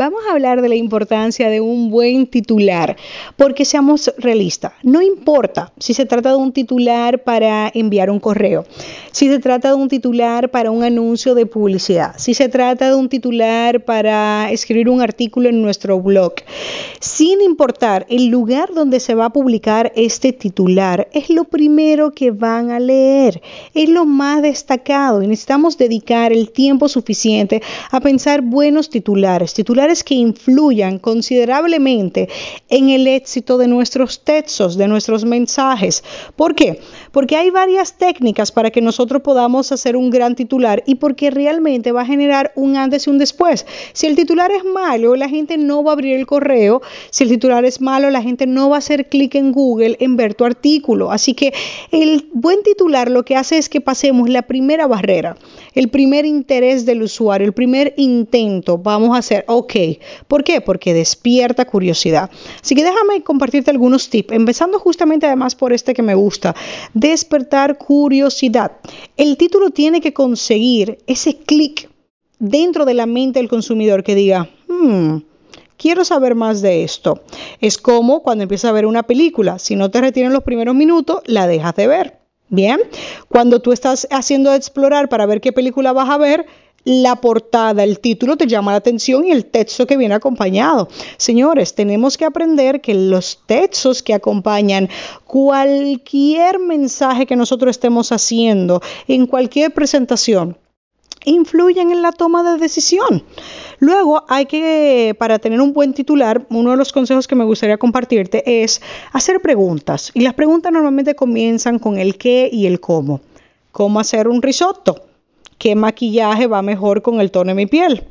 Vamos a hablar de la importancia de un buen titular, porque seamos realistas, no importa si se trata de un titular para enviar un correo, si se trata de un titular para un anuncio de publicidad, si se trata de un titular para escribir un artículo en nuestro blog, sin importar el lugar donde se va a publicar este titular, es lo primero que van a leer, es lo más destacado y necesitamos dedicar el tiempo suficiente a pensar buenos titulares, titulares que influyan considerablemente en el éxito de nuestros textos, de nuestros mensajes. ¿Por qué? Porque hay varias técnicas para que nosotros podamos hacer un gran titular y porque realmente va a generar un antes y un después. Si el titular es malo, la gente no va a abrir el correo. Si el titular es malo, la gente no va a hacer clic en Google en ver tu artículo. Así que el buen titular lo que hace es que pasemos la primera barrera, el primer interés del usuario, el primer intento. Vamos a hacer, ok, ¿Por qué? Porque despierta curiosidad. Así que déjame compartirte algunos tips, empezando justamente además por este que me gusta, despertar curiosidad. El título tiene que conseguir ese clic dentro de la mente del consumidor que diga, hmm, quiero saber más de esto. Es como cuando empiezas a ver una película, si no te retienen los primeros minutos, la dejas de ver. Bien, cuando tú estás haciendo explorar para ver qué película vas a ver, la portada, el título te llama la atención y el texto que viene acompañado. Señores, tenemos que aprender que los textos que acompañan cualquier mensaje que nosotros estemos haciendo en cualquier presentación influyen en la toma de decisión. Luego hay que, para tener un buen titular, uno de los consejos que me gustaría compartirte es hacer preguntas. Y las preguntas normalmente comienzan con el qué y el cómo. ¿Cómo hacer un risotto? Qué maquillaje va mejor con el tono de mi piel,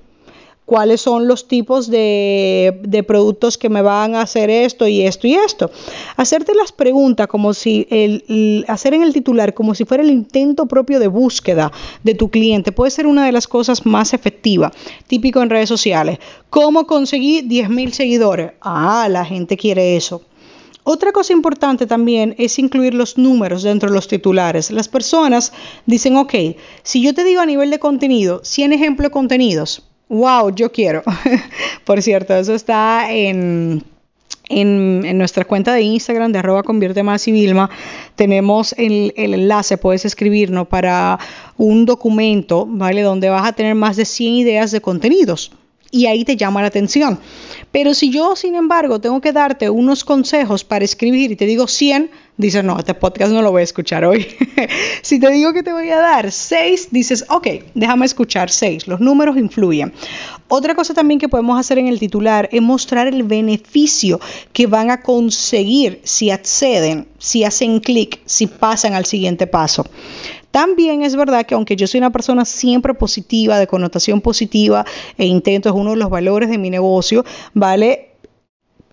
cuáles son los tipos de, productos que me van a hacer esto y esto y esto. Hacerte las preguntas como si el, hacer en el titular como si fuera el intento propio de búsqueda de tu cliente puede ser una de las cosas más efectivas, típico en redes sociales. ¿Cómo conseguí 10.000 seguidores? Ah, la gente quiere eso. Otra cosa importante también es incluir los números dentro de los titulares. Las personas dicen, ok, si yo te digo a nivel de contenido, 100 ejemplos de contenidos, wow, yo quiero. Por cierto, eso está en, en, nuestra cuenta de Instagram de arroba convierte más y Vilma. Tenemos el, el, enlace, puedes escribirnos para un documento, ¿vale? Donde vas a tener más de 100 ideas de contenidos y ahí te llama la atención. Pero si yo, sin embargo, tengo que darte unos consejos para escribir y te digo 100, dices, no, este podcast no lo voy a escuchar hoy. si te digo que te voy a dar 6, dices, ok, déjame escuchar 6. Los números influyen. Otra cosa también que podemos hacer en el titular es mostrar el beneficio que van a conseguir si acceden, si hacen clic, si pasan al siguiente paso. También es verdad que aunque yo soy una persona siempre positiva, de connotación positiva e intento, es uno de los valores de mi negocio, ¿vale?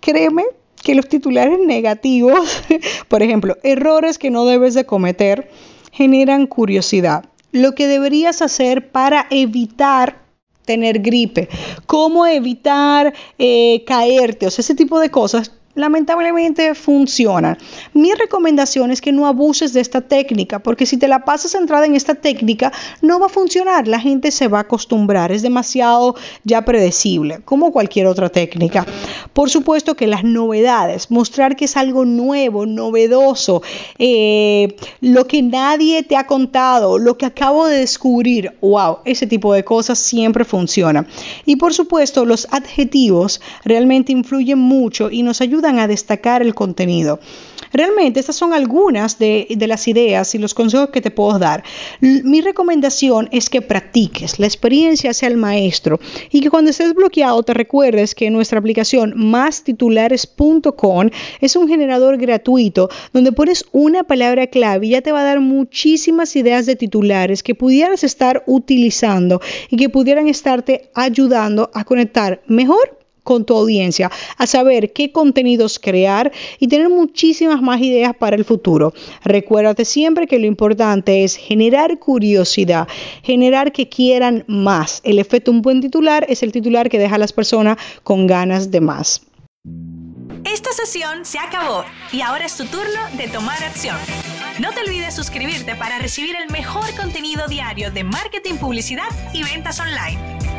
Créeme que los titulares negativos, por ejemplo, errores que no debes de cometer, generan curiosidad. Lo que deberías hacer para evitar tener gripe, cómo evitar eh, caerte, o sea, ese tipo de cosas lamentablemente funcionan. Mi recomendación es que no abuses de esta técnica, porque si te la pasas centrada en esta técnica, no va a funcionar, la gente se va a acostumbrar, es demasiado ya predecible, como cualquier otra técnica. Por supuesto que las novedades, mostrar que es algo nuevo, novedoso, eh, lo que nadie te ha contado, lo que acabo de descubrir, wow, ese tipo de cosas siempre funciona. Y por supuesto, los adjetivos realmente influyen mucho y nos ayudan a destacar el contenido. Realmente estas son algunas de, las ideas y los consejos que te puedo dar. mi recomendación es que practiques, la experiencia sea el maestro y que cuando estés bloqueado te recuerdes que nuestra aplicación mástitulares.com es un generador gratuito donde pones una palabra clave y ya te va a dar muchísimas ideas de titulares que pudieras estar utilizando y que pudieran estarte ayudando a conectar mejor con tu audiencia, a saber qué contenidos crear y tener muchísimas más ideas para el futuro. Recuérdate siempre que lo importante es generar curiosidad, generar que quieran más. El efecto un buen titular es el titular que deja a las personas con ganas de más. Esta sesión se acabó y ahora es tu turno de tomar acción. No te olvides suscribirte para recibir el mejor contenido diario de marketing, publicidad y ventas online.